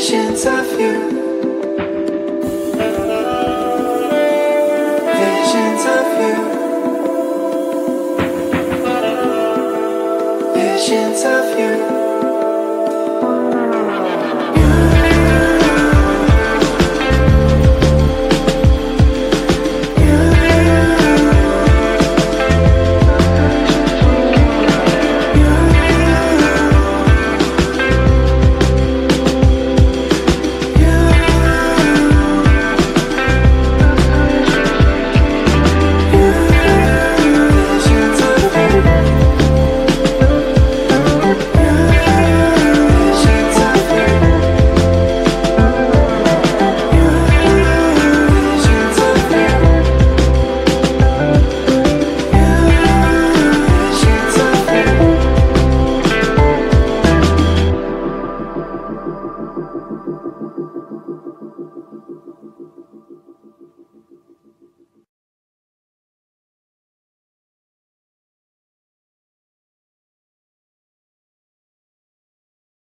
visions of you. Visions of you. Visions of you.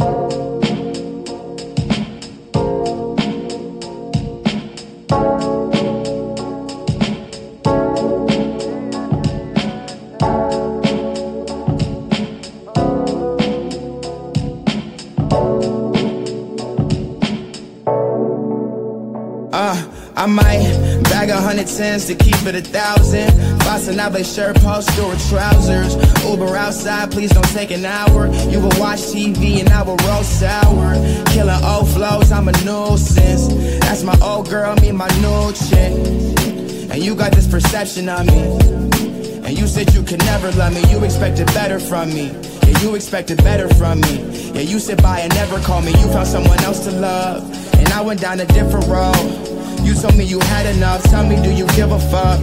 Uh, hundred tens to keep it a thousand. Fastenable shirt, poster or trousers. Uber outside, please don't take an hour. You will watch TV and I will roll sour. Killing old flows, I'm a nuisance. That's my old girl, me my new chick. And you got this perception of me. And you said you could never love me. You expected better from me. Yeah, you expected better from me. Yeah, you sit by and never call me. You found someone else to love. And I went down a different road. You told me you had enough. Tell me, do you give a fuck?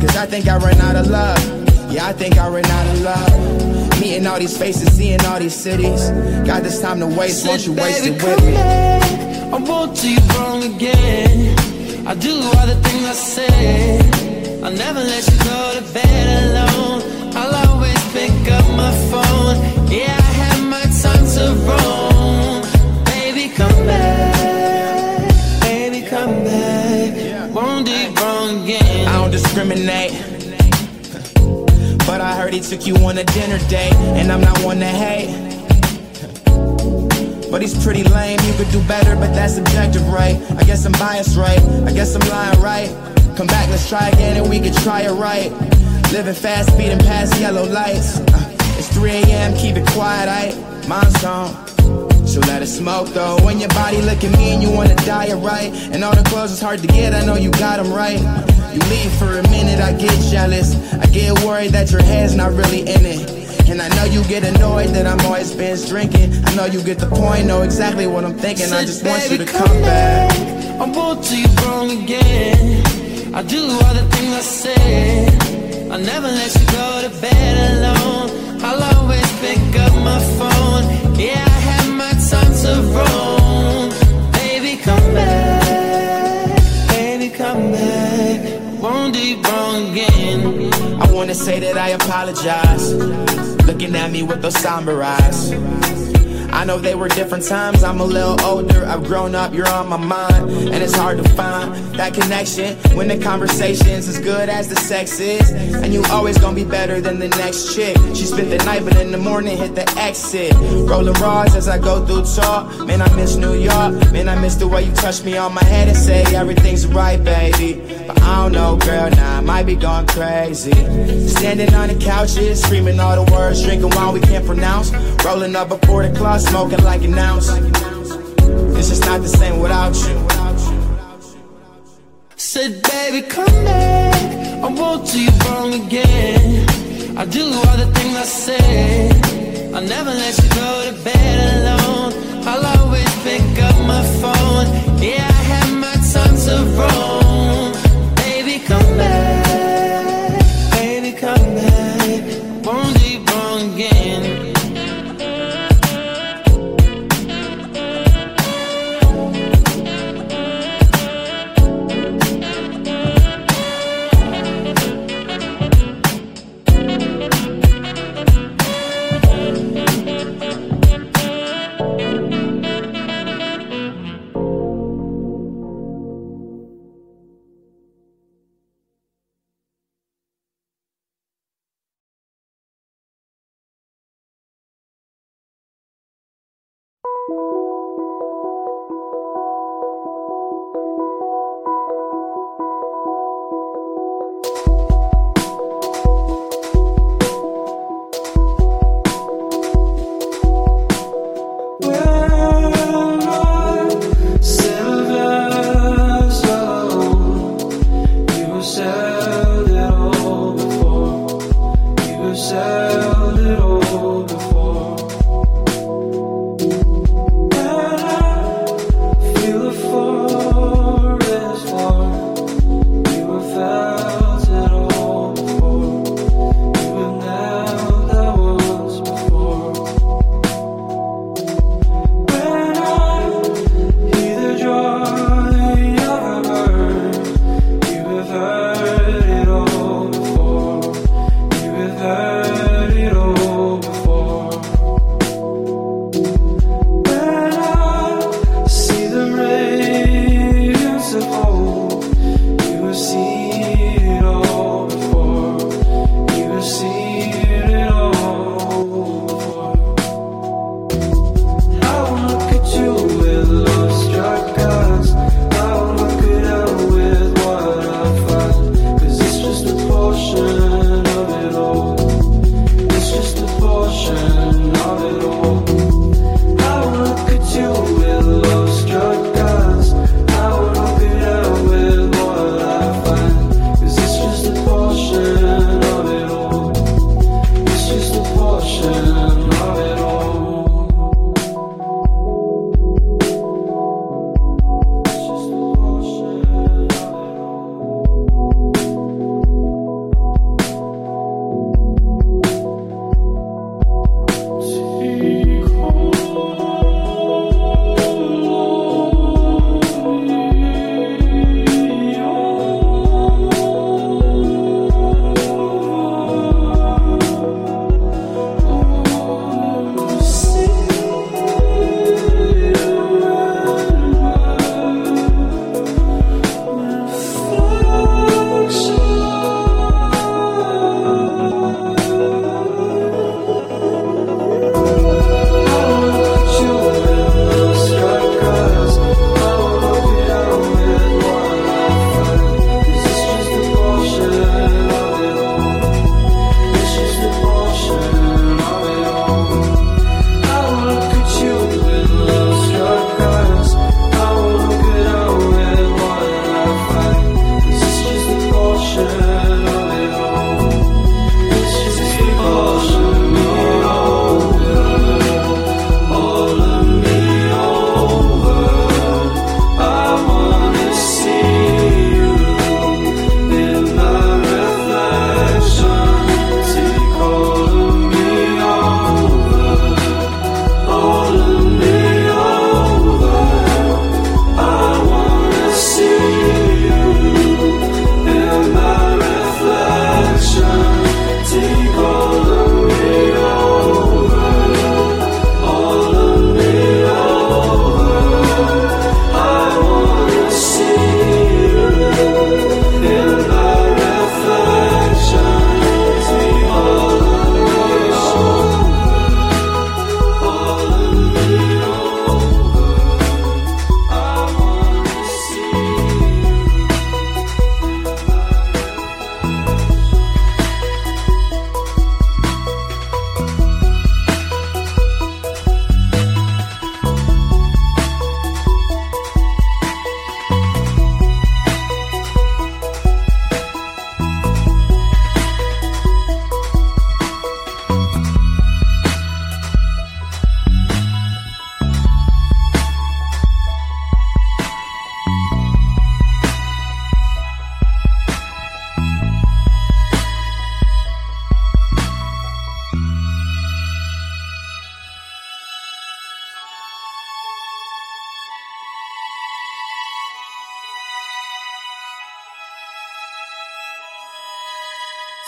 Cause I think I ran out of love. Yeah, I think I ran out of love. Meeting all these faces, seeing all these cities. Got this time to waste, won't you waste it with me? I won't do you wrong again. I do all the things I say. I'll never let you go to bed alone. Heard he took you on a dinner date, and I'm not one to hate. But he's pretty lame, you could do better, but that's subjective, right? I guess I'm biased, right? I guess I'm lying, right? Come back, let's try again, and we can try it right. Living fast, speeding past yellow lights. Uh, it's 3 a.m., keep it quiet, I mine's on. So let it smoke though. When your body look at me and you wanna die right. And all the clothes is hard to get, I know you got them right. You leave for a minute, I get jealous. I get worried that your head's not really in it. And I know you get annoyed that I'm always binge drinking. I know you get the point, know exactly what I'm thinking. I Said, just want you to "Baby, come back. I won't do you wrong again. I do all the things I say. I'll never let you go to bed alone. I'll always pick up my phone. Yeah, I have my time to roam. I wanna say that I apologize. Looking at me with those somber eyes. I know they were different times, I'm a little older, I've grown up, you're on my mind, and it's hard to find that connection when the conversation's as good as the sex is, and you always gonna be better than the next chick. She spent the night, but in the morning hit the exit. Rolling rods as I go through talk, man, I miss New York, man, I miss the way you touch me on my head and say everything's right, baby. But I don't know, girl, now I might be going crazy. Standing on the couches, screaming all the words, drinking while we can't pronounce. Rolling up before the club, smoking like an ounce. It's just not the same without you. Said, baby, come back. I won't do you wrong again. I do all the things I say. I'll never let you go to bed alone. I'll always pick up my phone.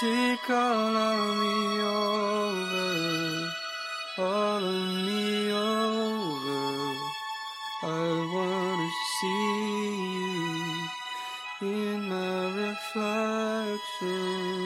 Take all of me over, all of me over. I wanna see you in my reflection.